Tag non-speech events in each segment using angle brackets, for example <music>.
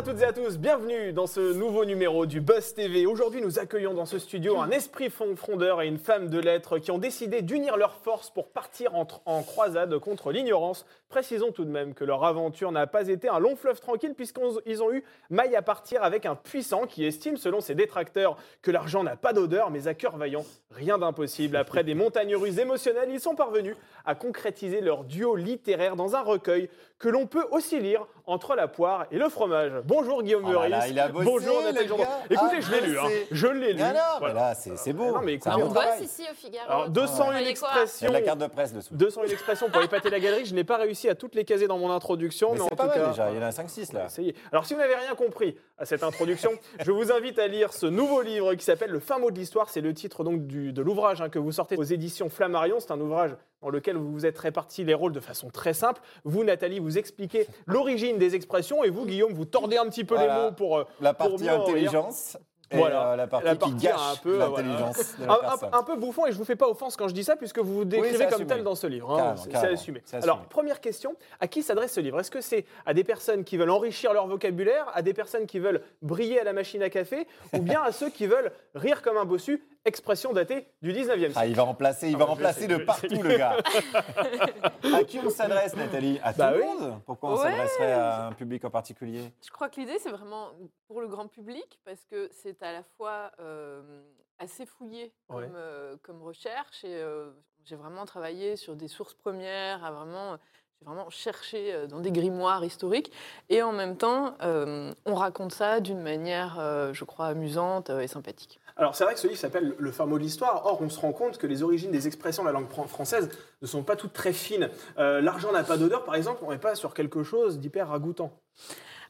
À toutes et à tous, bienvenue dans ce nouveau numéro du Buzz TV. Aujourd'hui, nous accueillons dans ce studio un esprit frondeur et une femme de lettres qui ont décidé d'unir leurs forces pour partir en, en croisade contre l'ignorance. Précisons tout de même que leur aventure n'a pas été un long fleuve tranquille puisqu'ils ont eu maille à partir avec un puissant qui estime, selon ses détracteurs, que l'argent n'a pas d'odeur, mais à cœur vaillant, rien d'impossible. Après des montagnes russes émotionnelles, ils sont parvenus à concrétiser leur duo littéraire dans un recueil que l'on peut aussi lire entre la poire et le fromage. Bonjour Guillaume Oh Meurice. Bonjour le Nathalie Jourdan. Écoutez, Ah, je l'ai lu, hein. je l'ai lu. Voilà. mais là, c'est c'est beau. non, mais écoutez, on bosse ici au Figaro. Alors 201 Fallait quoi Il y a expressions. de la carte de presse dessous. 201 expressions pour épater la galerie. Je n'ai pas réussi à toutes les caser dans mon introduction, Mais mais, en c'est pas tout mal cas, déjà, il y en a 5-6 là. Essayez. Alors, si vous n'avez rien compris à cette introduction, <laughs> je vous invite à lire ce nouveau livre qui s'appelle Le fin mot de l'histoire. C'est le titre donc du- de l'ouvrage hein, que vous sortez aux éditions Flammarion. C'est un ouvrage dans lequel vous vous êtes répartis les rôles de façon très simple. Vous, Nathalie, vous expliquez <laughs> l'origine des expressions et vous, Guillaume, vous tordez un petit peu Voilà. les mots pour. euh, La partie rire. intelligence et Voilà. euh, la partie La qui partie gâche un peu, l'intelligence de un, la un- un peu bouffon et je vous fais pas offense quand je dis ça puisque vous vous décrivez comme tel dans ce livre. hein. Assumé. C'est assumé. Alors première question, à qui s'adresse ce livre? Est-ce que c'est à des personnes qui veulent enrichir leur vocabulaire, à des personnes qui veulent briller à la machine à café, ou bien à ceux qui veulent rire comme un bossu Expression datée du 19e Ah, siècle. il va remplacer, il Ah, va remplacer sais, de partout le gars. <laughs> à qui on s'adresse, Nathalie? À tout Bah le oui. monde? Pourquoi on Ouais. s'adresserait à un public en particulier? Je crois que l'idée, c'est vraiment pour le grand public, parce que c'est à la fois euh, assez fouillé comme, Ouais. euh, comme recherche, et euh, j'ai vraiment travaillé sur des sources premières, à vraiment, j'ai vraiment cherché dans des grimoires historiques, et en même temps, euh, on raconte ça d'une manière, euh, je crois, amusante et sympathique. Alors c'est vrai que ce livre s'appelle Le fin mot de l'histoire. Or, on se rend compte que les origines des expressions de la langue fran- française ne sont pas toutes très fines. Euh, L'argent n'a pas d'odeur, par exemple, on n'est pas sur quelque chose d'hyper ragoûtant.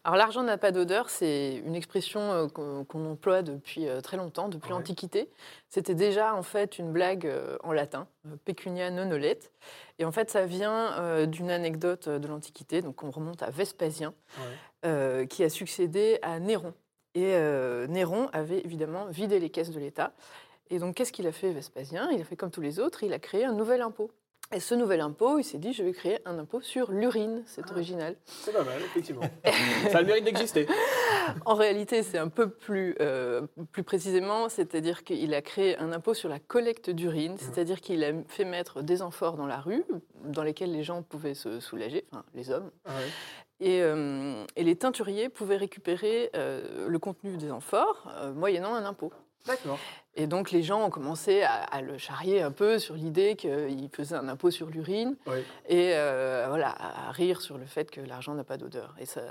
Alors l'argent n'a pas d'odeur, c'est une expression euh, qu'on emploie depuis euh, très longtemps, depuis Ouais. l'Antiquité. C'était déjà en fait une blague en latin, pecunia non olet. Et en fait ça vient d'une anecdote de l'Antiquité, donc on remonte à Vespasien, Ouais. euh, qui a succédé à Néron. Et euh, Néron avait évidemment vidé les caisses de l'État. Et donc qu'est-ce qu'il a fait Vespasien? Il a fait comme tous les autres, il a créé un nouvel impôt. Et ce nouvel impôt, il s'est dit, je vais créer un impôt sur l'urine, c'est Ah. original. C'est pas mal, effectivement. ça a le mérite d'exister. <laughs> En réalité, c'est un peu plus, euh, plus précisément, c'est-à-dire qu'il a créé un impôt sur la collecte d'urine, c'est-à-dire qu'il a fait mettre des amphores dans la rue, dans lesquels les gens pouvaient se soulager, enfin les hommes, et, euh, et les teinturiers pouvaient récupérer euh, le contenu des amphores euh, moyennant un impôt. D'accord. Et donc les gens ont commencé à, à le charrier un peu sur l'idée qu'il faisait un impôt sur l'urine Oui. et voilà, à rire sur le fait que l'argent n'a pas d'odeur. Et ça,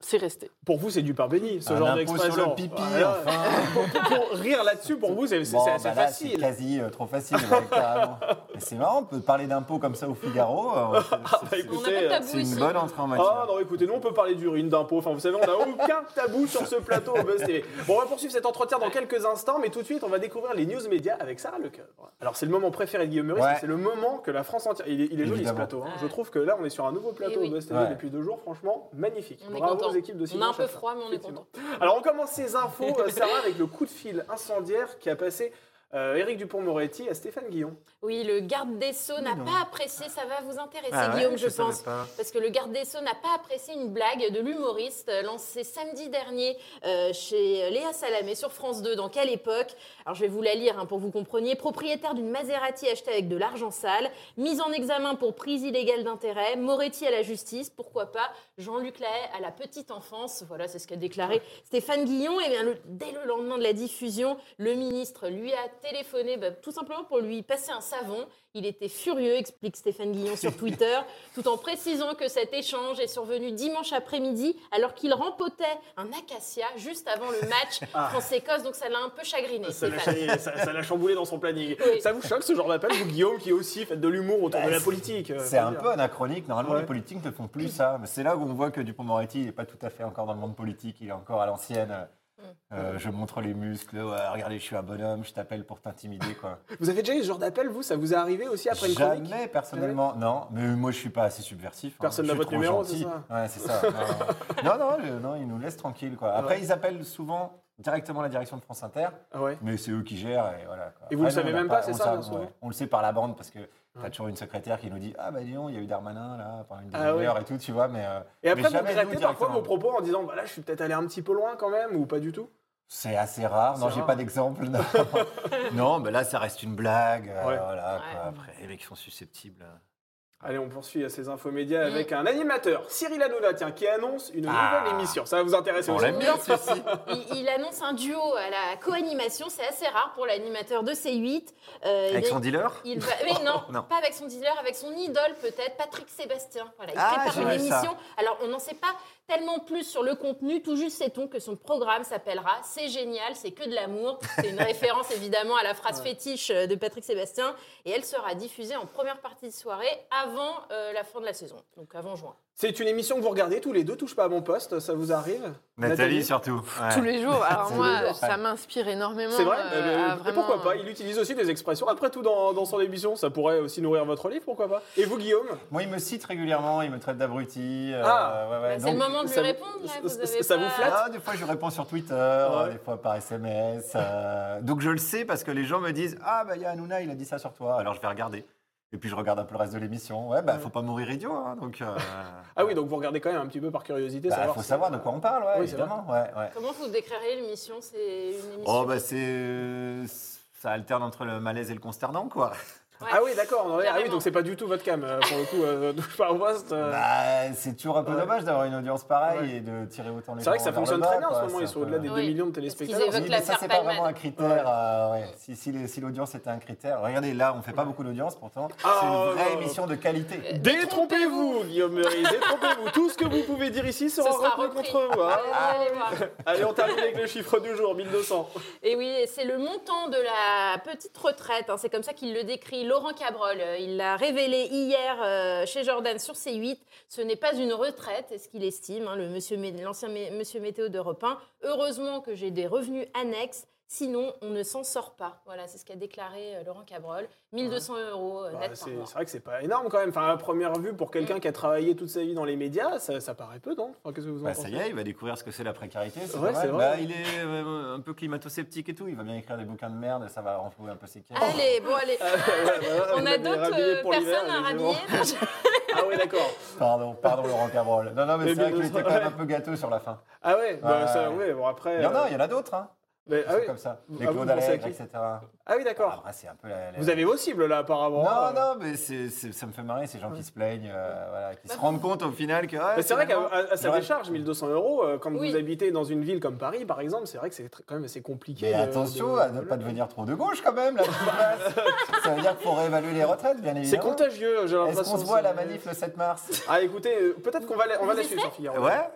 c'est resté. Pour vous, c'est du pain béni, ce Un genre d'expression. pipi, Voilà. enfin. <laughs> pour, pour rire là-dessus, pour vous, c'est Bon, c'est assez bah là, c'est facile. quasi euh, trop facile, <laughs> c'est marrant, on peut parler d'impôts comme ça au Figaro. euh, c'est- bah, de tabou C'est une bonne entrée en matière. Ah non, écoutez, nous on peut parler d'urine, d'impôts. Enfin, vous savez, on n'a aucun tabou sur ce plateau au Buzz TV. Bon, on va poursuivre cet entretien dans quelques instants, mais tout de suite, on va découvrir les news médias avec Sarah Lecoeuvre. Alors, c'est le moment préféré de Guillaume Meurice, Ouais. c'est le moment que la France entière. Il est, il est joli ce plateau. hein. Ouais. Je trouve que là, on est sur un nouveau plateau Eh oui. au Buzz TV Ouais. depuis deux jours. Franchement, magnifique. On est Bravo content. aux équipes de On a un peu froid, mais on est content. Alors, on commence ces infos, euh, <laughs> Sarah, avec le coup de fil incendiaire qui a passé euh, Éric Dupont-Moretti à Stéphane Guillon. Oui, le garde des Sceaux n'a pas apprécié, ça va vous intéresser Ah ouais, Guillaume, je, pense. pas. Parce que le garde des Sceaux n'a pas apprécié une blague de l'humoriste euh, lancée samedi dernier euh, chez Léa Salamé sur France 2. Dans quelle époque Alors je vais vous la lire hein, pour que vous compreniez. Propriétaire d'une Maserati achetée avec de l'argent sale, mise en examen pour prise illégale d'intérêt, Moretti à la justice, pourquoi pas Jean-Luc Lahaye à la petite enfance. Voilà, c'est ce qu'a déclaré Stéphane Guillon. Et bien le- dès le lendemain de la diffusion, le ministre lui a téléphoné bah, tout simplement pour lui passer un savon. Il était furieux, explique Stéphane Guillon sur <laughs> Twitter, tout en précisant que cet échange est survenu dimanche après-midi alors qu'il rempotait un acacia juste avant le match Ah. France-Écosse. Donc ça l'a un peu chagriné. Ça l'a Stéphane. ça- ça l'a chamboulé dans son planning. Oui. Ça vous choque ce genre d'appel, vous, Guillaume, qui aussi fait de l'humour autour Bah, de la politique euh, C'est un dire. peu anachronique. Normalement, Ouais. les politiques ne font plus ça. Mais c'est là où on voit que Dupont-Moretti n'est pas tout à fait encore dans le monde politique. Il est encore à l'ancienne. Euh, je montre les muscles. Ouais, regardez, je suis un bonhomme. Je t'appelle pour t'intimider, quoi. <laughs> Vous avez déjà eu ce genre d'appel, vous? Ça vous est arrivé aussi après une chronique? Jamais, personnellement. Non, mais moi, je suis pas assez subversif. hein. Personne n'a votre trop numéro, c'est ça? Ouais, c'est ça. non, non, non, je- non, ils nous laissent tranquilles, quoi. Après, Ouais. ils appellent souvent directement la direction de France Inter, Ah ouais. mais c'est eux qui gèrent. Et, voilà, quoi. Et vous le Après, savez même pas, c'est ça, ouais. On le sait par la bande parce que t'as Ouais. toujours une secrétaire qui nous dit Ah bah dis donc, il y a eu Darmanin là pendant une Ah demi-heure et tout, tu vois, mais. euh, Et après, mais vous regrettez parfois vos propos en disant, bah là, je suis peut-être allé un petit peu loin quand même, ou pas du tout? C'est assez rare. Non, j'ai pas d'exemple. Non, <laughs> non mais là, ça reste une blague. euh, voilà, Ouais. quoi. Après, les mecs sont susceptibles. Allez, on poursuit à ces infos médias Mm. avec un animateur, Cyril Hanouna, tiens, qui annonce une Ah. nouvelle émission. Ça va vous intéresser On aussi. l'aime bien, ceci. <laughs> Il, il annonce un duo à la co-animation, c'est assez rare pour l'animateur de C8. Euh, Avec il- son dealer Il va, mais non, <laughs> Non. pas avec son dealer, avec son idole peut-être, Patrick Sébastien. Voilà, il Ah, prépare une ça. émission. Alors, on n'en sait pas tellement plus sur le contenu, tout juste sait-on que son programme s'appellera C'est génial, c'est que de l'amour. C'est une <laughs> référence évidemment à la phrase fétiche euh, de Patrick Sébastien. Et elle sera diffusée en première partie de soirée avant euh, la fin de la saison, donc avant juin. C'est une émission que vous regardez tous les deux, touche pas à mon poste, ça vous arrive Nathalie, surtout. Ouais. Tous les jours. Alors <laughs> moi, jours. ça m'inspire énormément. C'est vrai euh, et vraiment- Pourquoi pas Il utilise aussi des expressions, après tout, dans, dans son émission. Ça pourrait aussi nourrir votre livre, pourquoi pas Et vous, Guillaume? Moi, il me cite régulièrement, il me traite d'abruti. euh, Ah. ouais, ouais. c'est le moment de lui ça répondre. Là, vous ça- avez ça vous flatte? Ah, des fois, je réponds sur Twitter, Ouais. des fois par SMS. euh, donc, je le sais parce que les gens me disent Ah, bah, il y a Hanouna, il a dit ça sur toi. Alors, je vais regarder. Et puis, je regarde un peu le reste de l'émission. Ouais, bah, faut pas mourir idiot. hein, donc, euh, Ah oui, donc vous regardez quand même un petit peu par curiosité. bah, savoir faut si- savoir de quoi on parle, ouais, Oui, évidemment. Ouais, ouais. Comment vous décrirez l'émission? C'est une émission. Oh, bah, c'est. euh, Ça alterne entre le malaise et le consternant, quoi. Ouais. Ah oui, d'accord. Ah oui, donc c'est pas du tout votre cam, euh, pour le coup, euh, poste. euh. Bah, c'est toujours un peu Ouais. dommage d'avoir une audience pareille Ouais. et de tirer autant les C'est vrai que ça fonctionne très bien en ce moment, ils sont au-delà des 2 Oui. millions de téléspectateurs. évoquent Oui, la mais ça, c'est pas vraiment un critère. euh, ouais. si, si, les- si l'audience était un critère. Regardez, là, on fait pas beaucoup d'audience pourtant. Ah, c'est une vraie émission de qualité. Détrompez-vous, Guillaume détrompez-vous. Tout ce que vous pouvez dire ici sera, repris contre vous. hein. Allez voir. <laughs> Allez, on termine avec le chiffre du jour, 1200. Et oui, c'est le montant de la petite retraite. hein, c'est comme ça qu'il le décrit Laurent Cabrol. Euh, Il l'a révélé hier euh, chez Jordan sur C8. Ce n'est pas une retraite, est ce qu'il estime, hein, monsieur, l'ancien mé- monsieur météo d'Europe 1. Heureusement que j'ai des revenus annexes. Sinon, on ne s'en sort pas. Voilà, c'est ce qu'a déclaré euh, Laurent Cabrol. 1200 euros euh, Bah, net par c'est mois. c'est vrai que c'est pas énorme quand même. Enfin, à première vue, pour quelqu'un qui a travaillé toute sa vie dans les médias, ça, ça paraît peu, non? Enfin, Qu'est-ce que vous en Bah, ça y est, il va découvrir ce que c'est la précarité. C'est Ouais, vrai. Bah, il est un peu climato-sceptique et tout. Il va bien écrire des bouquins de merde et ça va renflouer un peu ses caisses. Allez, bon, allez. <laughs> Ouais, On a d'autres euh, personnes à rhabiller? <laughs> Ah oui, d'accord. Pardon, pardon Laurent Cabrol. Non, non, mais Mais c'est vrai bien qu'il était quand même ouais. un peu gâteux sur la fin. Ah ouais, bah, Ouais, ça, ouais. ouais, bon après. Il y en a, euh, il y en a d'autres. Hein. Mais- ah oui. comme ça. Ah, Les vous Claude Allègre, etc. Ah oui, d'accord. Après, c'est un peu la- la- Vous avez vos cibles là, apparemment. Non, non, mais c'est, c'est- ça me fait marrer ces gens qui se plaignent, euh, voilà, qui se rendent compte au final que. ouais, Mais c'est vrai qu'à à- sa décharge, 1200 euros, euh, quand Oui. vous habitez dans une ville comme Paris, par exemple, c'est vrai que c'est quand même assez compliqué. Mais attention de- à ne pas devenir trop de gauche quand même, là, tout se passe. Ça veut dire qu'il faut réévaluer les retraites, bien C'est évidemment. contagieux, j'ai Est-ce l'impression. qu'on se voit à la c'est- manif le 7 mars? Ah écoutez, euh, peut-être qu'on va la, on va la suivre Figaro. Ouais?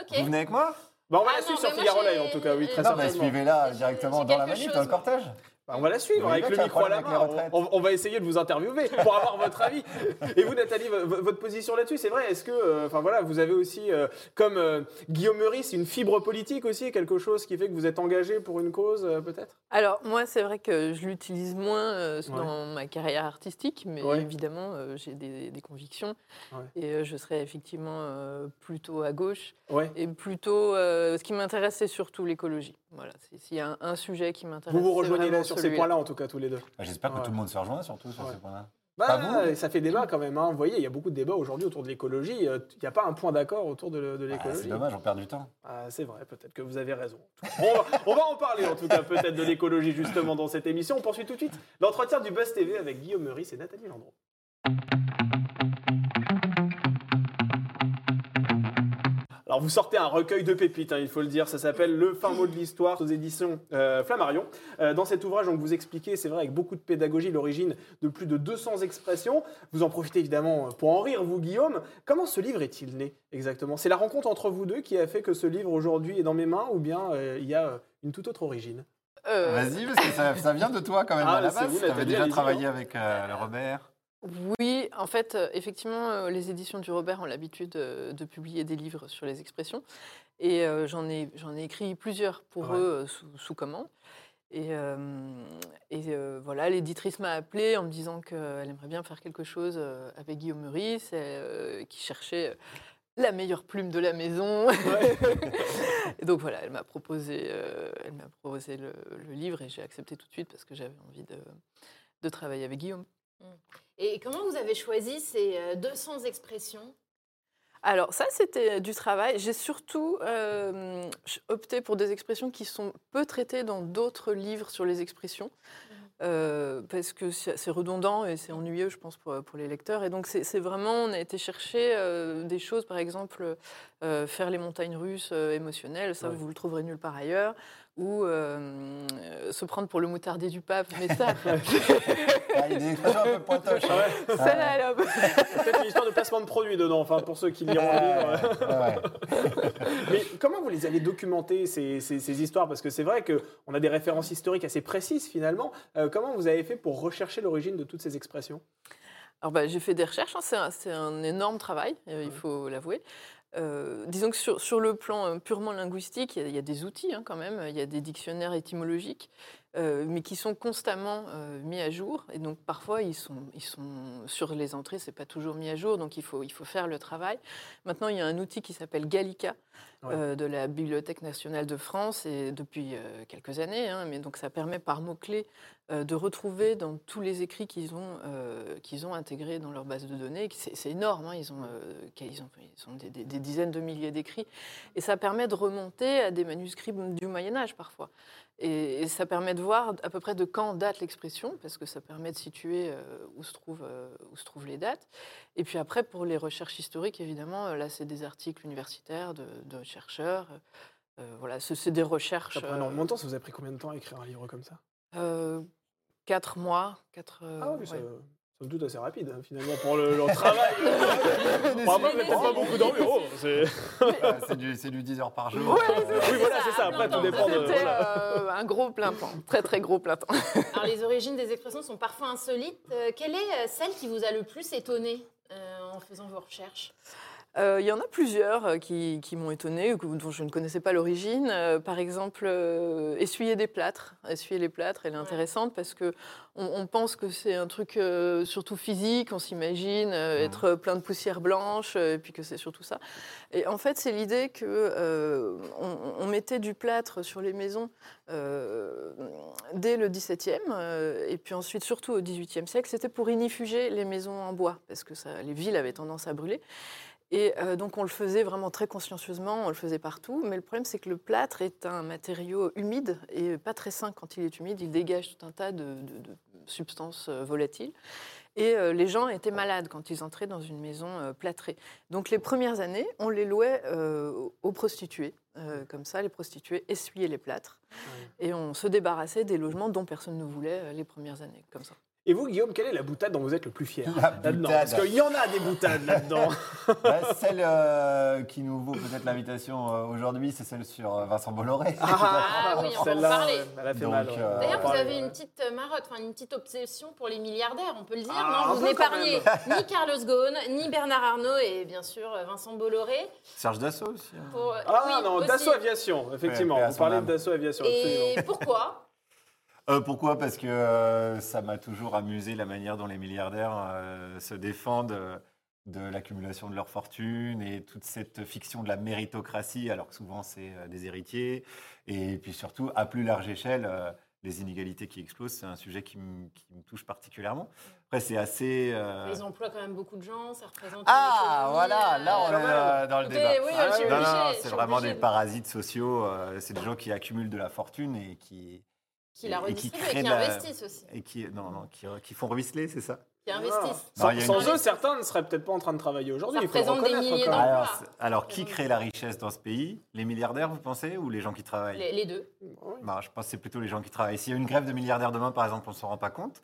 Ok. Vous venez avec moi? Bah, on va Ah la suivre sur Figaro Live en tout cas, oui, très Non, Non, mais certainement. suivez-la directement dans la manif, dans le cortège. Bah, on va la suivre avec le micro à la main. On, va essayer de vous interviewer pour avoir votre avis. Et vous, Nathalie, vo- vo- votre position là-dessus, c'est vrai Est-ce que, euh, enfin voilà, vous avez aussi, euh, comme euh, Guillaume Meurice, une fibre politique aussi, quelque chose qui fait que vous êtes engagé pour une cause, euh, peut-être? Alors, moi, c'est vrai que je l'utilise moins euh, Ouais. dans ma carrière artistique, mais Ouais. évidemment, euh, j'ai des, des convictions. Ouais. Et euh, je serais effectivement euh, plutôt à gauche. Ouais. Et plutôt, euh, ce qui m'intéresse, c'est surtout l'écologie. Voilà, s'il y a un, un sujet qui m'intéresse. Vous vous rejoignez là sur ces points-là, en tout cas, tous les deux. Bah, J'espère que Ouais. tout le monde se rejoint, surtout sur Ouais. ces points-là. Bah, vous ça fait débat quand même. hein. Vous voyez, il y a beaucoup de débats aujourd'hui autour de l'écologie. Euh, Il n'y a pas un point d'accord autour de, le- de Ah, l'écologie. c'est dommage, on perd du temps. Ah, c'est vrai, peut-être que vous avez raison. On va, on va en parler en tout cas peut-être de l'écologie justement dans cette émission. On poursuit tout de suite l'entretien du Buzz TV avec Guillaume Meurice et Nathalie Landreau. Alors vous sortez un recueil de pépites, hein, il faut le dire, ça s'appelle Le fin mot de l'histoire aux éditions euh, Flammarion. Euh, dans cet ouvrage, donc, vous expliquez, c'est vrai, avec beaucoup de pédagogie, l'origine de plus de 200 expressions. Vous en profitez évidemment pour en rire, vous Guillaume. Comment ce livre est-il né exactement? C'est la rencontre entre vous deux qui a fait que ce livre aujourd'hui est dans mes mains ou bien euh, il y a euh, une toute autre origine? Euh, Vas-y, parce que ça, ça vient de toi quand même Ah, à la base. Tu avais déjà travaillé avec euh, le Robert. Oui, en fait, euh, effectivement, euh, les éditions du Robert ont l'habitude euh, de publier des livres sur les expressions. Et euh, j'en ai, j'en ai écrit plusieurs pour Ouais. eux sous, sous commande. Et, euh, et euh, voilà, l'éditrice m'a appelée en me disant qu'elle aimerait bien faire quelque chose avec Guillaume Meurice, qui cherchait la meilleure plume de la maison. Ouais. <laughs> Et donc voilà, elle m'a proposé, elle m'a proposé le, le livre et j'ai accepté tout de suite parce que j'avais envie de, de travailler avec Guillaume. Et comment vous avez choisi ces euh, 200 expressions? Alors ça, c'était du travail. J'ai surtout euh, opté pour des expressions qui sont peu traitées dans d'autres livres sur les expressions. euh, parce que c'est redondant et c'est ennuyeux, je pense, pour, pour les lecteurs. Et donc, c'est vraiment, on a été chercher euh, des choses, par exemple, euh, faire les montagnes russes euh, émotionnelles, ça, Ouais. vous le trouverez nulle part ailleurs, ou euh, euh, se prendre pour le moutardier du pape, mais ça, <laughs> Ah, il y a des expressions un peu pointoches. Ah ouais. celle-là, elle est un peu- Peut-être une histoire de placement de produits dedans, enfin pour ceux qui liront le livre. Mais comment vous les avez documentées, ces, ces- ces histoires? Parce que c'est vrai qu'on a des références historiques assez précises finalement. Euh, comment vous avez fait pour rechercher l'origine de toutes ces expressions? Alors bah, j'ai fait des recherches, hein, c'est un, c'est un énorme travail, euh, il faut l'avouer. Euh, disons que sur, le plan euh, purement linguistique, il y a- il y, a des outils hein, quand même, il y a des dictionnaires étymologiques, euh, mais qui sont constamment euh, mis à jour. Et donc parfois, ils sont, ils sont sur les entrées, c'est pas toujours mis à jour, donc il faut, il faut faire le travail. Maintenant, il y a un outil qui s'appelle Gallica Ouais. euh, de la Bibliothèque nationale de France, et depuis quelques années, hein, mais donc ça permet par mots-clés de retrouver dans tous les écrits qu'ils ont, qu'ils ont intégrés dans leur base de données. C'est énorme, hein, ils, ont, qu'ils ont, ils ont des, des- des dizaines de milliers d'écrits. Et ça permet de remonter à des manuscrits du Moyen Âge parfois. Et, et ça permet de voir à peu près de quand date l'expression, parce que ça permet de situer euh, où, se trouvent, euh, où se trouvent les dates. Et puis après, pour les recherches historiques, évidemment, euh, là, c'est des articles universitaires de, de chercheurs. Euh, voilà, c'est des recherches. Ça prend énormément de temps. Ça vous a pris combien de temps à écrire un livre comme ça? Quatre mois. Quatre, Ah oui, ouais. ça, somme toute assez rapide hein, finalement pour le, leur <laughs> travail. <laughs> Bon, après, peut-être pas beaucoup d'environ. c'est- Ouais, c'est du, c'est du 10 heures par jour. Ouais, Euh, Oui, voilà, c'est ça. Ah, Après, non, tout non, dépend de. C'était voilà. euh, un gros plein temps, très très gros plein temps. <laughs> Alors, les origines des expressions sont parfois insolites. Euh, quelle est euh, celle qui vous a le plus étonné euh, en faisant vos recherches? Euh, Il y en a plusieurs euh, qui, qui m'ont étonnée, ou que- dont je ne connaissais pas l'origine. Euh, par exemple, euh, essuyer des plâtres. Essuyer les plâtres, elle est Ouais. intéressante parce que on, on pense que c'est un truc euh, surtout physique. On s'imagine euh, être plein de poussière blanche, euh, et puis que c'est surtout ça. Et en fait, c'est l'idée que euh, on, on mettait du plâtre sur les maisons euh, dès le XVIIe, euh, et puis ensuite surtout au XVIIIe siècle. C'était pour inifuger les maisons en bois, parce que ça, les villes avaient tendance à brûler. Et euh, donc on le faisait vraiment très consciencieusement, on le faisait partout. Mais le problème, c'est que le plâtre est un matériau humide et pas très sain quand il est humide. Il dégage tout un tas de, de- de substances euh, volatiles. Et euh, les gens étaient malades quand ils entraient dans une maison euh, plâtrée. Donc les premières années, on les louait aux prostituées. Comme ça, les prostituées essuyaient les plâtres. Et on se débarrassait des logements dont personne ne voulait les premières années, comme ça. Et vous, Guillaume, quelle est la boutade dont vous êtes le plus fier? La là-dedans boutade. Parce qu'il y en a des boutades là-dedans. <laughs> bah, celle euh, qui nous vaut peut-être l'invitation euh, aujourd'hui, c'est celle sur euh, Vincent Bolloré. Ah oui, on va en parler. ouais, elle a fait Donc, mal. ouais. euh, On D'ailleurs, vous parler, avez une petite marotte, enfin une petite obsession pour les milliardaires, on peut le dire. Ah, non, vous n'épargnez ni Carlos Ghosn, ni Bernard Arnault et bien sûr Vincent Bolloré. Serge Dassault aussi. hein. Pour, Ah oui, non, aussi. Dassault Aviation, effectivement. Ouais, parlait âme. de Dassault Aviation, absolument. Et pourquoi? Euh, pourquoi? Parce que euh, ça m'a toujours amusé la manière dont les milliardaires euh, se défendent de l'accumulation de leur fortune et toute cette fiction de la méritocratie, alors que souvent c'est euh, des héritiers. Et puis surtout, à plus large échelle, euh, les inégalités qui explosent, c'est un sujet qui, me- qui me touche particulièrement. Après, c'est assez... euh, Ils emploient quand même beaucoup de gens, ça représente. Ah, voilà, là on euh, est euh, dans le débat. oui, Ah, Non, non, c'est vraiment des parasites sociaux. euh, c'est des gens qui accumulent de la fortune et qui, Qui la et qui et qui la- investissent aussi. et qui, non, non, qui, qui font ruisseler, c'est ça? Qui investissent. Sans, Non, sans une- eux, certains ne seraient peut-être pas en train de travailler aujourd'hui. Ça il faut le représente des milliers d'emplois. alors, alors, qui crée la richesse dans ce pays? Les milliardaires, vous pensez, ou les gens qui travaillent? Les, les deux. Bah, Je pense que c'est plutôt les gens qui travaillent. S'il y a une grève de milliardaires demain, par exemple, on ne s'en rend pas compte.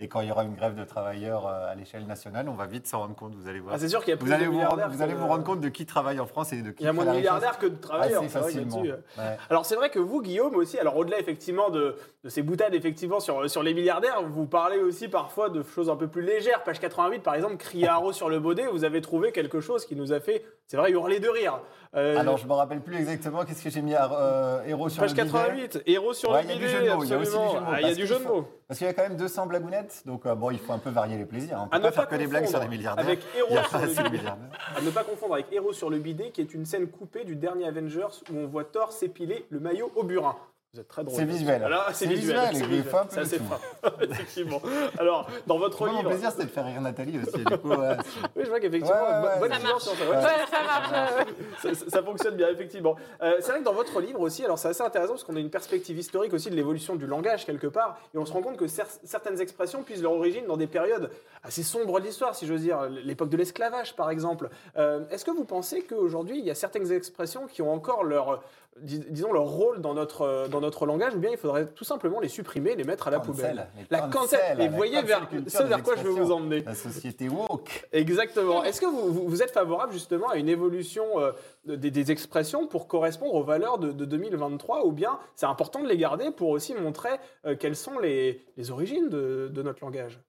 Et quand il y aura une grève de travailleurs euh, à l'échelle nationale, on va vite s'en rendre compte, vous allez voir. Ah, c'est sûr qu'il y a plus vous allez de vous, milliardaires. rendre, vous allez vous rendre compte de qui travaille en France et de qui Il y a moins de milliardaires que de travailleurs. assez facilement. euh. Ouais. Alors c'est vrai que vous, Guillaume, aussi, alors au-delà effectivement de, de ces boutades effectivement sur, sur les milliardaires, vous parlez aussi parfois de choses un peu plus légères. Page 88, par exemple, crier haro sur le baudet, vous avez trouvé quelque chose qui nous a fait C'est vrai, hurler de rire. Euh, Alors, je me rappelle plus exactement qu'est-ce que j'ai mis à euh, héros sur page le bidet. 88, héros sur Ouais, le il y a du bidet, jeu de mots, il y a aussi du jeu de mots, Ah, il y a parce du qu'il jeu de faut- mots. Parce qu'il y a quand même 200 blagounettes, donc euh, bon, il faut un peu varier les plaisirs. On peut À ne pas pas faire que des blagues sur confondre milliardaires. avec héros sur le bidet. milliardaires. À ne pas confondre avec Héros sur le bidet, qui est une scène coupée du dernier Avengers où on voit Thor s'épiler le maillot au burin. Vous êtes très drôle. C'est visuel. Alors, c'est C'est visuel. visuel, c'est visuel. C'est assez frappant, <laughs> effectivement. Alors, dans votre Moi, mon livre. plaisir, c'était de faire rire Nathalie aussi. Du coup, ouais, c'est- <laughs> Oui, je vois qu'effectivement, Ouais, ouais, ça marche. sur ça. Ouais, Ouais, ça marche. ça, ça- ça fonctionne bien, effectivement. Euh, c'est vrai que dans votre livre aussi, alors c'est assez intéressant parce qu'on a une perspective historique aussi de l'évolution du langage quelque part, et on se rend compte que cer- certaines expressions puissent leur origine dans des périodes assez sombres de l'histoire, si j'ose dire, l'époque de l'esclavage par exemple. Euh, Est-ce que vous pensez qu'aujourd'hui, il y a certaines expressions qui ont encore leur, dis- disons, leur rôle dans notre, dans notre langage, ou bien il faudrait tout simplement les supprimer, les mettre à la Cancel, poubelle les La cancel, cancel, et vous voyez vers, ce quoi je veux vous emmener. La société woke. Exactement. Est-ce que vous, vous- vous êtes favorable justement à une évolution euh, des, des expressions pour correspondre aux valeurs de, de 2023 ou bien c'est important de les garder pour aussi montrer euh, quelles sont les, les origines de, de notre langage?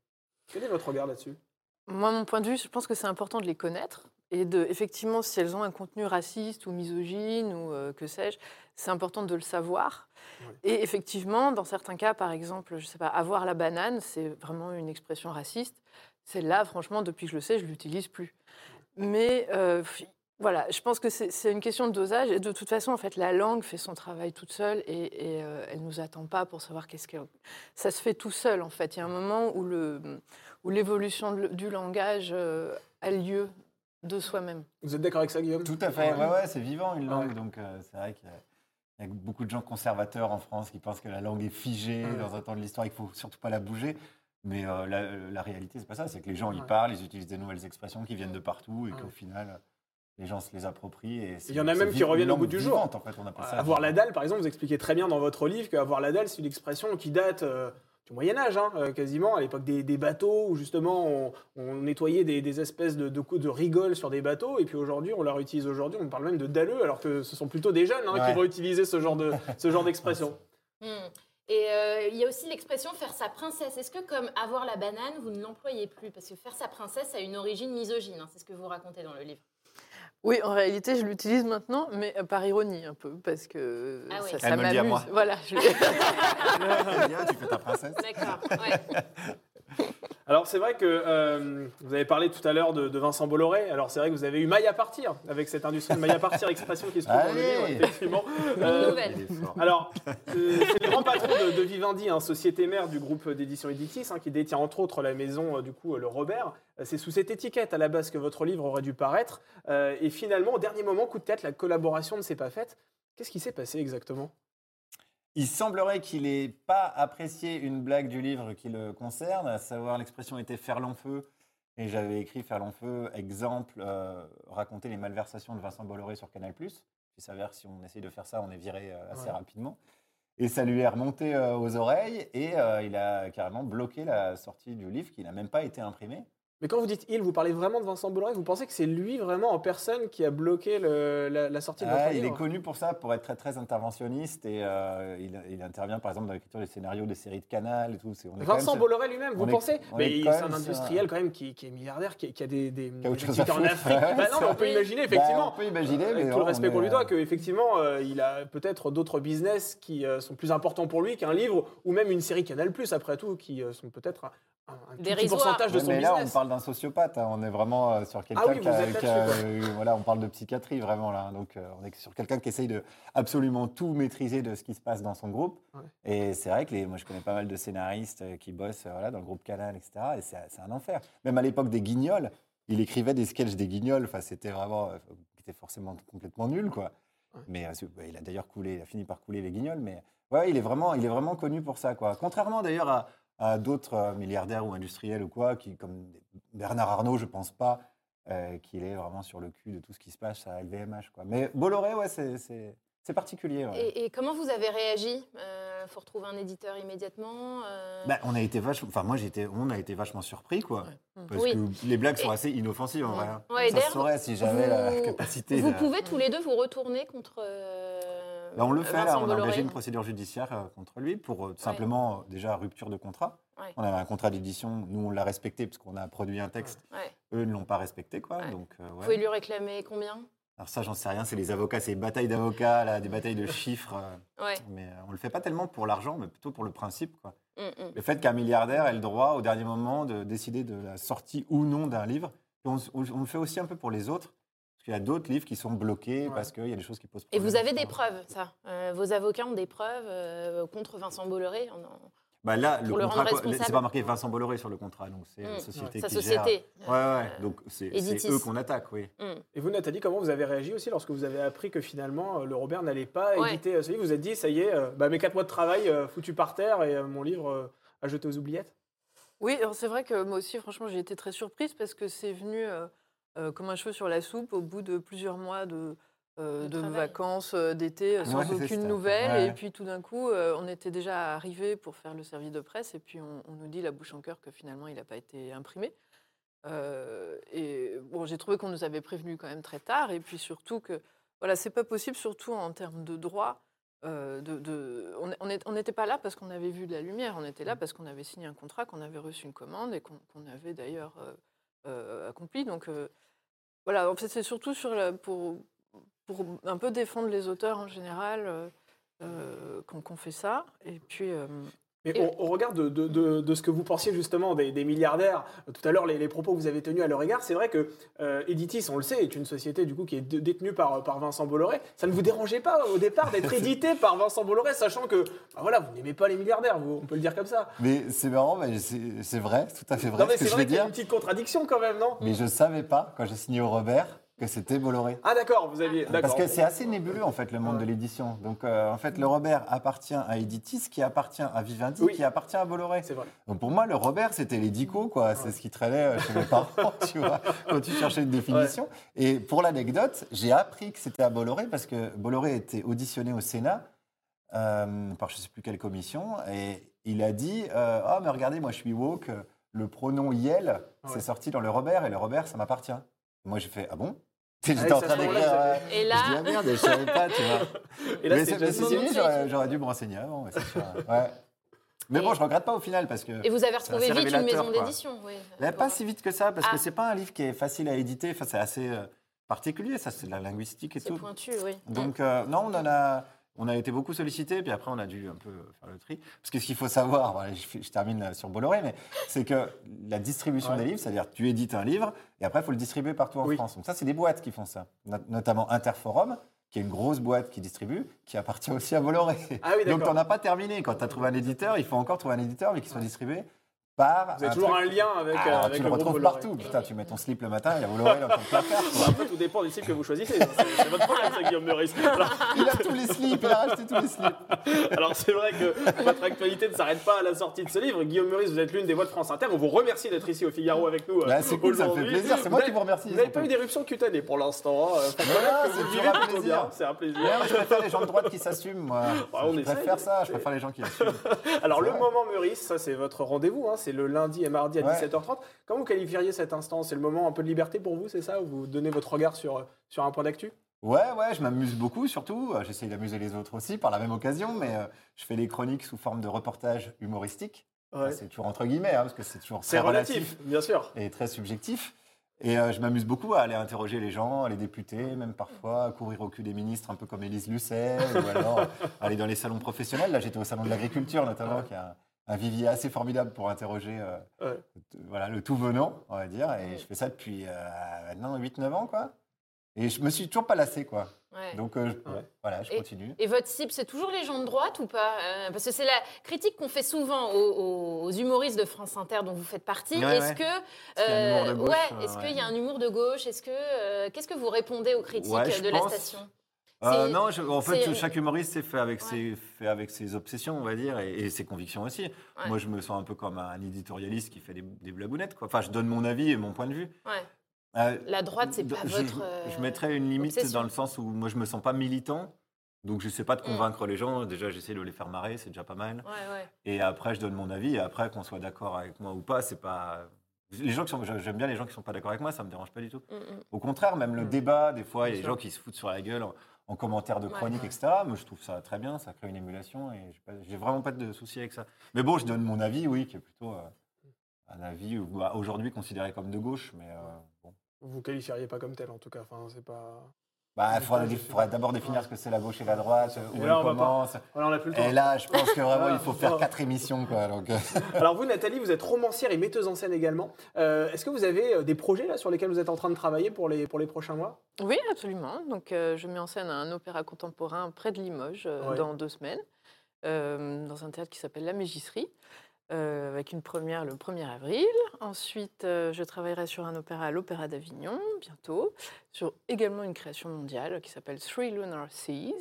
Quel est votre regard là-dessus? Moi, mon point de vue, je pense que c'est important de les connaître et de, effectivement, si elles ont un contenu raciste ou misogyne ou euh, que sais-je, c'est important de le savoir. Ouais. Et effectivement, dans certains cas, par exemple, je sais pas, avoir la banane, c'est vraiment une expression raciste. Celle-là, franchement, depuis que je le sais, je l'utilise plus. Mais euh, voilà, je pense que c'est une question de dosage. Et de toute façon, en fait, la langue fait son travail toute seule et, et, euh, elle nous attend pas pour savoir qu'est-ce qu'elle. Ça se fait tout seul, en fait. Il y a un moment où le où l'évolution de- du langage euh, a lieu de soi-même. Vous êtes d'accord avec ça, Guillaume? Tout à fait. Ouais. Ouais, ouais, c'est vivant une langue. Ouais. Donc, euh, c'est vrai qu'il y a- il y a beaucoup de gens conservateurs en France qui pensent que la langue est figée Ouais. dans un temps de l'histoire, qu'il faut surtout pas la bouger. Mais euh, la, la réalité, c'est pas ça. C'est que les gens, Ouais. parlent, ils utilisent des nouvelles expressions qui viennent de partout et qu'au final, les gens se les approprient. Et Il y en a même qui reviennent au bout du jour. vivante, En fait, on appelle ça. Avoir la dalle, par exemple, vous expliquez très bien dans votre livre qu'avoir la dalle, c'est une expression qui date euh, du Moyen Âge, hein, euh, quasiment, à l'époque des, des bateaux, où justement on, on nettoyait des, des espèces de, de, coups de rigole sur des bateaux, et puis aujourd'hui, on la réutilise aujourd'hui, on parle même de dalleux, alors que ce sont plutôt des jeunes hein, qui vont utiliser ce genre de d'expression. <laughs> Hmm. Et euh, il y a aussi l'expression faire sa princesse. Est-ce que comme avoir la banane, vous ne l'employez plus? Parce que faire sa princesse a une origine misogyne, hein, c'est ce que vous racontez dans le livre. Oui, en réalité, je l'utilise maintenant, mais euh, par ironie un peu, parce que Ah oui. ça, Elle ça me le dit à m'amuse. moi. Voilà, je- <laughs> Bien, tu fais ta princesse. D'accord, ouais. <laughs> Alors c'est vrai que euh, vous avez parlé tout à l'heure de, de Vincent Bolloré, alors c'est vrai que vous avez eu maille à partir, avec cette industrie de maille à partir, expression qui se trouve dans le Allez. livre, effectivement. Euh, nouvelle. Alors, euh, c'est le grand patron de, de Vivendi, hein, société mère du groupe d'édition Editis, hein, qui détient entre autres la maison, euh, du coup, euh, le Robert. C'est sous cette étiquette à la base que votre livre aurait dû paraître. Euh, et finalement, au dernier moment, coup de tête, la collaboration ne s'est pas faite. Qu'est-ce qui s'est passé exactement? Il semblerait qu'il n'ait pas apprécié une blague du livre qui le concerne, à savoir l'expression était faire l'enfeu. Et j'avais écrit faire l'enfeu, exemple, euh, raconter les malversations de Vincent Bolloré sur Canal+. Il s'avère que si on essaye de faire ça, on est viré euh, assez Ouais. rapidement. Et ça lui est remonté euh, aux oreilles et il a carrément bloqué la sortie du livre qui n'a même pas été imprimé. Mais quand vous dites il, vous parlez vraiment de Vincent Bolloré Vous pensez que c'est lui vraiment en personne qui a bloqué le- la, la sortie de votre Ah, il est connu pour ça, pour être très très interventionniste et euh, il, il intervient par exemple dans l'écriture des scénarios des séries de Canal et tout. C'est- on est quand même Vincent Bolloré lui-même, vous est- pensez Mais c'est un industriel quand même qui, qui est milliardaire, qui, qui a des, des, Qui a autre des chose à activités en. Afrique. Ouais, <laughs> Bah non, mais on peut imaginer Bah, effectivement. on peut imaginer, mais Avec tout non, le on respect qu'on lui euh, doit, qu'effectivement, euh, il a peut-être d'autres business qui euh, sont plus importants pour lui qu'un livre ou même une série Canal+, après tout, qui euh, sont peut-être un, petit pourcentage de son mais là, on parle d'un sociopathe. hein. On est vraiment euh, sur quelqu'un Ah oui, qui, euh, voilà, on parle de psychiatrie vraiment là. Donc, euh, on est sur quelqu'un qui essaye de absolument tout maîtriser de ce qui se passe dans son groupe. Ouais. Et c'est vrai que les, moi, je connais pas mal de scénaristes qui bossent voilà, dans le groupe Canal, etc. Et c'est un enfer. Même à l'époque des Guignols, il écrivait des sketchs des Guignols. Enfin, c'était vraiment, qui était forcément complètement nul, quoi. Ouais. Mais euh, ouais, il a d'ailleurs coulé, il a fini par couler les Guignols. Mais ouais, il est vraiment, il est vraiment connu pour ça, quoi. Contrairement d'ailleurs à à d'autres euh, milliardaires ou industriels ou quoi, qui, comme Bernard Arnault, je pense pas euh, qu'il est vraiment sur le cul de tout ce qui se passe à LVMH. Quoi. Mais Bolloré, ouais, c'est- c'est c'est particulier. ouais. Et, et comment vous avez réagi Il faut retrouver un éditeur immédiatement euh, Bah, on a été vachement, enfin moi j'étais, on a été vachement surpris quoi, parce Oui. que les blagues sont Et- assez inoffensives en vrai. hein. Ouais, Ça se saurait si j'avais la vous- capacité. Vous de- pouvez tous les deux vous retourner contre. euh, On le fait là, on a engagé une procédure judiciaire euh, contre lui pour euh, tout simplement euh, déjà rupture de contrat. Ouais. On avait un contrat d'édition, nous on l'a respecté parce qu'on a produit un texte Ouais. eux ne l'ont pas respecté, quoi. Ouais. Donc, euh, Vous pouvez lui réclamer combien? Alors ça, j'en sais rien, c'est les avocats, c'est des batailles d'avocats, des batailles de chiffres. euh. Mais euh, on le fait pas tellement pour l'argent, mais plutôt pour le principe, quoi. Mm, mm. Le fait qu'un milliardaire ait le droit, au dernier moment, de décider de la sortie ou non d'un livre. On, on- on le fait aussi un peu pour les autres, qu'il y a d'autres livres qui sont bloqués Ouais. parce qu'il y a des choses qui posent Et problème. vous avez des preuves, ça Euh, Vos avocats ont des preuves euh, contre Vincent Bolloré en- Bah là, le Pour le contrat, c'est pas marqué Vincent Bolloré sur le contrat, donc c'est la Mm. société Sa qui société. gère. Ouais, ouais. Euh, Donc c'est eux qu'on attaque, oui. mm. Et vous, Nathalie, comment vous avez réagi aussi lorsque vous avez appris que finalement euh, le Robert n'allait pas Ouais. éditer euh, ce livre Vous vous êtes dit, ça y est, euh, bah, mes quatre mois de travail euh, foutus par terre et euh, mon livre euh, à jeter aux oubliettes? Oui, c'est vrai que moi aussi, franchement, j'ai été très surprise parce que c'est venu euh, euh, comme un cheveu sur la soupe au bout de plusieurs mois de, euh, De de travail. vacances euh, d'été sans Ouais, aucune nouvelle. ouais. Et puis tout d'un coup, euh, on était déjà arrivé pour faire le service de presse et puis on, on nous dit la bouche en cœur que finalement il n'a pas été imprimé. Euh, et bon, j'ai trouvé qu'on nous avait prévenu quand même très tard et puis surtout que voilà, c'est pas possible, surtout en termes de droit. euh, de, de- on n'était pas là parce qu'on avait vu de la lumière, on était là parce qu'on avait signé un contrat, qu'on avait reçu une commande et qu'on avait d'ailleurs accompli. Donc euh, voilà, en fait, c'est surtout pour, un peu défendre les auteurs en général euh, euh, qu'on fait ça. Et puis, euh, Mais Et- au, au regard de, de- de- de ce que vous pensiez justement des, des milliardaires, euh, tout à l'heure les, les propos que vous avez tenus à leur égard, c'est vrai que euh, Editis, on le sait, est une société du coup qui est dé- détenue par, par Vincent Bolloré. Ça ne vous dérangeait pas au départ d'être <laughs> édité par Vincent Bolloré, sachant que bah voilà, vous n'aimez pas les milliardaires, vous, on peut le dire comme ça. Mais c'est marrant, mais c'est c'est vrai, tout à fait vrai non mais ce que c'est vrai qu'il y a une petite contradiction quand même, non? Mais je savais pas, quand j'ai signé au Robert, que c'était Bolloré. Ah d'accord, vous aviez... Parce que c'est assez nébuleux en fait le monde de l'édition. Donc euh, en fait le Robert appartient à Editis, qui appartient à Vivendi, Oui. qui appartient à Bolloré. C'est vrai. Donc pour moi le Robert c'était les dico quoi, c'est ce qui traînait euh, chez mes parents, <laughs> tu vois, quand tu cherchais une définition. Et pour l'anecdote, j'ai appris que c'était à Bolloré parce que Bolloré était auditionné au Sénat euh, par je sais plus quelle commission et il a dit euh, ah mais regardez moi je suis woke, le pronom Yel Ouais. c'est sorti dans le Robert et le Robert ça m'appartient. Moi j'ai fait ah bon? J'étais Ah oui, en train ce d'écrire. euh, Et je là, dis, ah merde, je savais pas, tu vois. <laughs> Et là, mais c'est c'est- mais j'aurais, j'aurais dû me renseigner avant, c'est sûr. Ouais. Mais bon, je regrette pas au final parce que. et vous avez retrouvé vite une maison d'édition. Oui. Mais pas si vite que ça, parce Ah. que c'est pas un livre qui est facile à éditer. Enfin, c'est assez euh, particulier, ça, c'est de la linguistique et C'est tout. pointu, oui. Donc, euh, non, on en a. On a été beaucoup sollicité, puis après on a dû un peu faire le tri. Parce que ce qu'il faut savoir, voilà, je, termine sur Bolloré, mais c'est que la distribution Ouais. des livres, c'est-à-dire tu édites un livre et après il faut le distribuer partout en Oui. France. Donc ça, c'est des boîtes qui font ça, No- notamment Interforum, qui est une grosse boîte qui distribue, qui appartient aussi à Bolloré. Ah oui, Donc d'accord. tu n'en as pas terminé. Quand tu as trouvé un éditeur, il faut encore trouver un éditeur, mais qui soit distribué par. Vous avez toujours truc- un lien avec, Ah, euh, avec tu le le retrouves partout. Putain, tu mets ton slip le matin, il y a Bolloré dans ton placard. Bah, quoi. après, tout dépend des slip que vous choisissez. C'est votre problème, ça, Guillaume Meurice. <laughs> Il a tous les slips, il a racheté tous les slips. Alors c'est vrai que votre actualité ne s'arrête pas à la sortie de ce livre. Guillaume Meurice, vous êtes l'une des voix de France Inter. On vous remercie d'être ici au Figaro avec nous. euh, Bah, c'est cool, ça me fait plaisir. C'est moi qui vous remercie. Vous n'avez pas eu d'éruption cutanée pour l'instant. Hein. C'est un plaisir. un je préfère les gens de droite qui s'assument, moi. On je préfère ça, je préfère les gens qui assument. Alors le moment Meurice, ça c'est votre rendez-vous. C'est le lundi et mardi à Ouais. 17h30. Comment vous qualifieriez cet instant? C'est le moment un peu de liberté pour vous, c'est ça? Vous donnez votre regard sur, sur un point d'actu? Ouais, ouais, je m'amuse beaucoup, surtout. Euh, J'essaye d'amuser les autres aussi par la même occasion, mais euh, je fais des chroniques sous forme de reportage humoristique. Ouais. C'est toujours entre guillemets, hein, parce que c'est toujours C'est très relatif, bien sûr. et très subjectif. Et euh, je m'amuse beaucoup à aller interroger les gens, les députés, même parfois à courir au cul des ministres, un peu comme Élise Lucet, ou alors aller dans les salons professionnels. Là, j'étais au salon de l'agriculture, notamment, Ouais. qui a un, vivier assez formidable pour interroger euh, Ouais. voilà, le tout venant, on va dire. Et je fais ça depuis euh, maintenant 8-9 ans, quoi. Et je me suis toujours pas lassé, quoi. Ouais. Donc, euh, je- Ouais. voilà, je Et- continue. Et votre cible, c'est toujours les gens de droite ou pas Euh, Parce que c'est la critique qu'on fait souvent aux, humoristes de France Inter dont vous faites partie. Ouais, Est-ce ouais. que, qu'il y a un humour de gauche, ouais, est-ce ouais. qu'il y a un humour de gauche? Est-ce que euh, qu'est-ce que vous répondez aux critiques de la station? Euh, non, je- en fait, chaque humoriste c'est fait avec, Ouais. ses, fait avec ses obsessions, on va dire, et, et ses convictions aussi. Ouais. Moi, je me sens un peu comme un éditorialiste qui fait des, des blagounettes. Quoi. Enfin, je donne mon avis et mon point de vue. Ouais. Euh, La droite, c'est pas je, votre. euh, je mettrais une limite obsession. dans le sens où moi, je me sens pas militant. Donc, je sais pas de Mm. convaincre les gens. Déjà, j'essaie de les faire marrer, c'est déjà pas mal. Et après, je donne mon avis. Et après, qu'on soit d'accord avec moi ou pas, c'est pas. Les gens qui sont, j'aime bien les gens qui sont pas d'accord avec moi, ça me dérange pas du tout. Mm, mm. Au contraire, même le débat, des fois, il y a des gens qui se foutent sur la gueule en, en commentaire de chronique, Ouais. etc. Mais je trouve ça très bien, ça crée une émulation et j'ai vraiment pas de souci avec ça. Mais bon, je donne mon avis, oui, qui est plutôt euh, un avis bah, aujourd'hui considéré comme de gauche, mais euh, bon. Vous qualifieriez pas comme tel en tout cas. Enfin, c'est pas. Bah, il faudrait, d'abord définir ce que c'est la gauche et la droite, où Et elle là, on pas- commence. Voilà, on n'a plus le temps. Et là, je pense que vraiment, il faut faire quatre émissions, quoi. Donc, euh, <laughs> Alors vous, Nathalie, vous êtes romancière et metteuse en scène également. Euh, Est-ce que vous avez euh, des projets là sur lesquels vous êtes en train de travailler pour les, pour les prochains mois? Oui, absolument. Donc, euh, je mets en scène un opéra contemporain près de Limoges euh, Ouais. dans deux semaines, euh, dans un théâtre qui s'appelle La Mégisserie, euh, avec une première le 1er avril. Ensuite, euh, je travaillerai sur un opéra à l'Opéra d'Avignon, bientôt, sur également une création mondiale qui s'appelle Three Lunar Seas.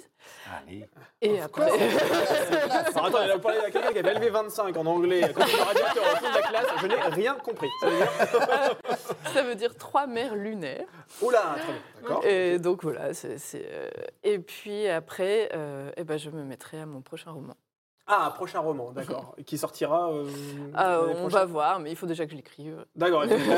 allez. Et après, Alors <laughs> attends, il a parlé à quelqu'un qui avait LV25 en anglais, quand de la classe, je n'ai rien compris. Ça veut dire- <laughs> ça veut dire trois mers lunaires. Oula, très bien, d'accord. Et donc voilà, c'est. c'est, euh, Et puis après, euh, eh ben, je me mettrai à mon prochain roman. Ah, prochain roman, d'accord. <laughs> Qui sortira euh, Ah, l'année on prochaine. va voir, mais il faut déjà que je l'écrive. D'accord, <laughs> effectivement.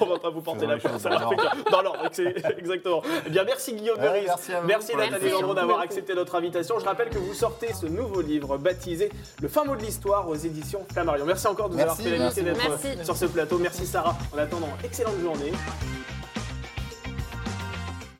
on va pas vous porter la chance. dans l'ordre. <laughs> Exactement. Eh bien, merci Guillaume Ouais, Meurice. merci à vous. Merci Nathalie. Landron d'avoir accepté notre invitation. Je rappelle que vous sortez ce nouveau livre baptisé Le fin mot de l'histoire aux éditions Flammarion. Merci encore de nous avoir fait l'amitié d'être Merci. sur ce plateau. Merci Sarah. En attendant, excellente journée.